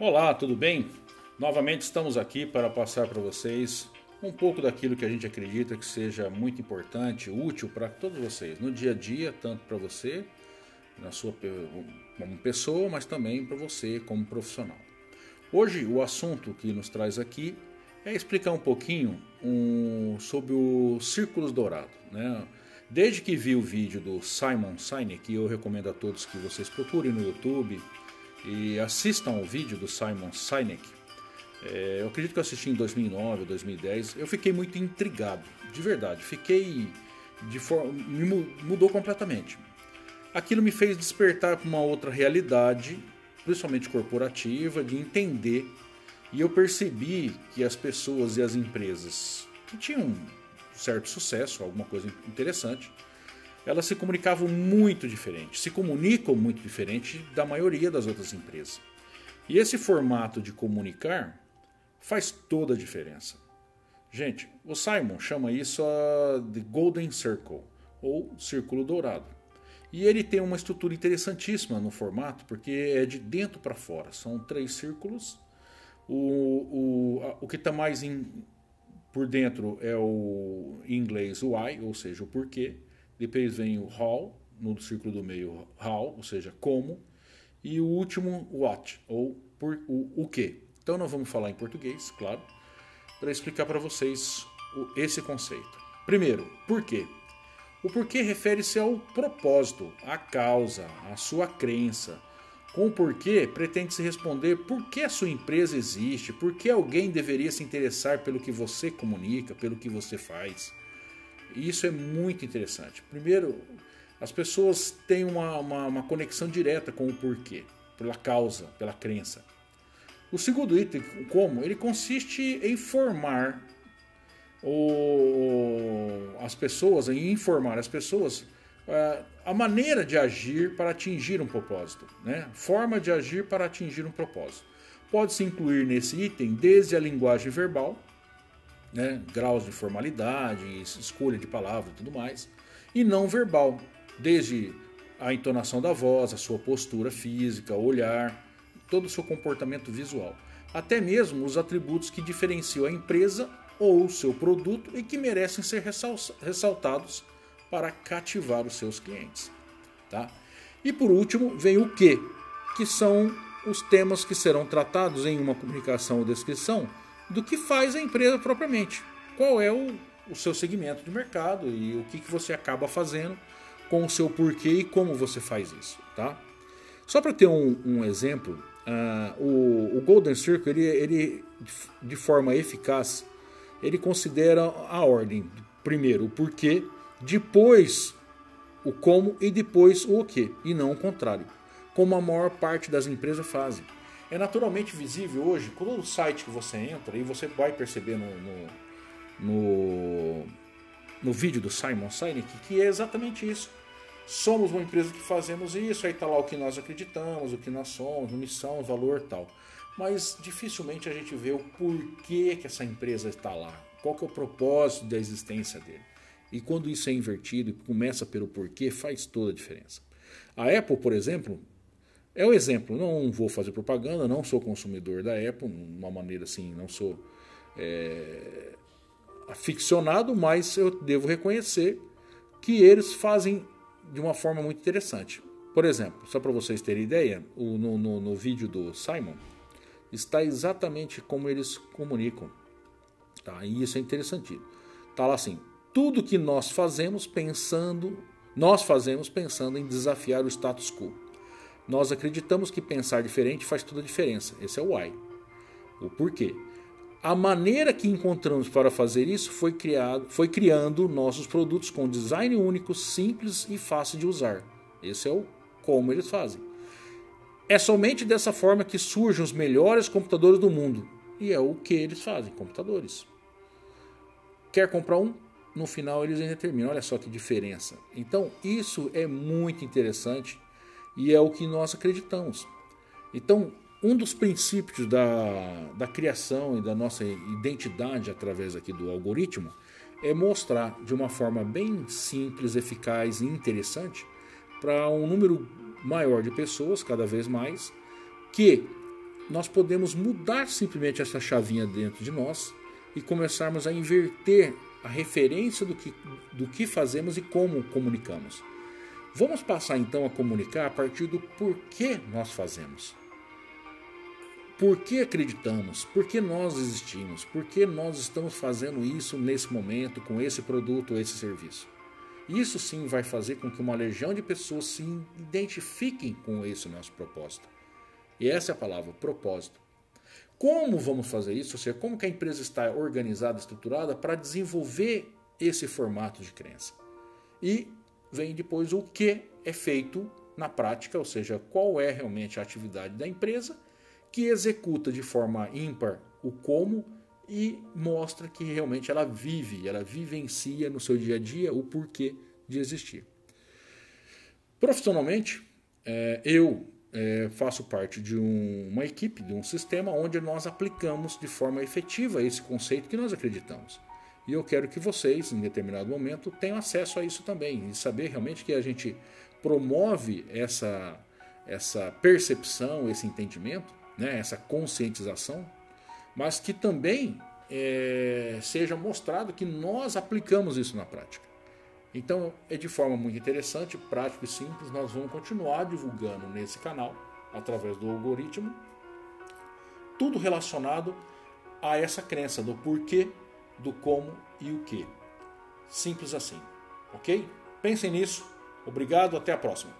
Olá, tudo bem? Novamente estamos aqui para passar para vocês um pouco daquilo que a gente acredita que seja muito importante, útil para todos vocês, no dia a dia, tanto para você, na sua como pessoa, mas também para você como profissional. Hoje o assunto que nos traz aqui é explicar um pouquinho um, sobre os círculos dourados. Né? Desde que vi o vídeo do Simon Sinek, eu recomendo a todos que vocês procurem no YouTube, e assistam ao vídeo do Simon Sinek. É, eu acredito que eu assisti em 2009, 2010. Eu fiquei muito intrigado, de verdade. Fiquei de forma, me mudou completamente. Aquilo me fez despertar para uma outra realidade, principalmente corporativa, de entender. E eu percebi que as pessoas e as empresas que tinham certo sucesso, alguma coisa interessante, elas se comunicavam muito diferente, se comunicam muito diferente da maioria das outras empresas. E esse formato de comunicar faz toda a diferença. Gente, o Simon chama isso de Golden Circle, ou Círculo Dourado. E ele tem uma estrutura interessantíssima no formato, porque é de dentro para fora. São três círculos. O, o, o que está mais em, por dentro é o em inglês o why, ou seja, o porquê. Depois vem o how, no círculo do meio, how, ou seja, como. E o último, what, ou por, o, o que. Então nós vamos falar em português, claro, para explicar para vocês o, esse conceito. Primeiro, por quê? O porquê refere-se ao propósito, à causa, à sua crença. Com o porquê, pretende-se responder por que a sua empresa existe, por que alguém deveria se interessar pelo que você comunica, pelo que você faz. E isso é muito interessante. Primeiro, as pessoas têm uma, uma, uma, conexão direta com o porquê, pela causa, pela crença. O segundo item, como, ele consiste em formar o, as pessoas, em informar as pessoas uh, a maneira de agir para atingir um propósito, né? forma de agir para atingir um propósito. Pode-se incluir nesse item desde a linguagem verbal, né, graus de formalidade, escolha de palavra e tudo mais, e não verbal, desde a entonação da voz, a sua postura física, olhar, todo o seu comportamento visual, até mesmo os atributos que diferenciam a empresa ou o seu produto e que merecem ser ressaltados para cativar os seus clientes. Tá? E por último, vem o que, que são os temas que serão tratados em uma comunicação ou descrição do que faz a empresa propriamente. Qual é o, o seu segmento de mercado e o que, que você acaba fazendo com o seu porquê e como você faz isso. Tá? Só para ter um, um exemplo, uh, o, o, Golden Circle, ele, ele, de forma eficaz, ele considera a ordem. Primeiro o porquê, depois o como e depois o o que, e não o contrário, como a maior parte das empresas fazem é naturalmente visível hoje, todo site que você entra, e você vai perceber no, no, no, no vídeo do Simon Sinek, que é exatamente isso. Somos uma empresa que fazemos isso, aí está lá o que nós acreditamos, o que nós somos, missão, valor tal. Mas dificilmente a gente vê o porquê que essa empresa está lá, qual que é o propósito da existência dele. E quando isso é invertido e começa pelo porquê, faz toda a diferença. A Apple, por exemplo, é o exemplo, não vou fazer propaganda, não sou consumidor da Apple, de uma maneira assim, não sou é, aficionado, mas eu devo reconhecer que eles fazem de uma forma muito interessante. Por exemplo, só para vocês terem ideia, o, no, no, no, vídeo do Simon está exatamente como eles comunicam. Tá? E isso é interessante. Está lá assim: tudo que nós fazemos pensando, nós fazemos pensando em desafiar o status quo. Nós acreditamos que pensar diferente faz toda a diferença. Esse é o why. O porquê. A maneira que encontramos para fazer isso foi, criado, foi criando nossos produtos com design único, simples e fácil de usar. Esse é o como eles fazem. É somente dessa forma que surgem os melhores computadores do mundo. E é o que eles fazem, computadores. Quer comprar um? No final eles ainda terminam. Olha só que diferença. Então isso é muito interessante e é o que nós acreditamos. Então, um dos princípios da, da criação e da nossa identidade através aqui do algoritmo é mostrar de uma forma bem simples, eficaz e interessante para um número maior de pessoas, cada vez mais, que nós podemos mudar simplesmente essa chavinha dentro de nós e começarmos a inverter a referência do que, do que fazemos e como comunicamos. Vamos passar então a comunicar a partir do porquê nós fazemos. Por que acreditamos? Por que nós existimos? Por que nós estamos fazendo isso nesse momento, com esse produto ou esse serviço? Isso sim vai fazer com que uma legião de pessoas se identifiquem com esse nosso propósito. E essa é a palavra, propósito. Como vamos fazer isso? Ou seja, como que a empresa está organizada, estruturada para desenvolver esse formato de crença? E vem depois o que é feito na prática, ou seja, qual é realmente a atividade da empresa que executa de forma ímpar o como e mostra que realmente ela vive, ela vivencia no seu dia a dia o porquê de existir. Profissionalmente, é, eu é, faço parte de um, uma equipe, de um sistema onde nós aplicamos de forma efetiva esse conceito que nós acreditamos. E eu quero que vocês, em determinado momento, tenham acesso a isso também e saber realmente que a gente promove essa, essa percepção, esse entendimento, né, essa conscientização, mas que também é, seja mostrado que nós aplicamos isso na prática. Então é de forma muito interessante, prático e simples. Nós vamos continuar divulgando nesse canal, através do algoritmo, tudo relacionado a essa crença do porquê, do como e o que. Simples assim, ok? Pensem nisso. Obrigado, até a próxima.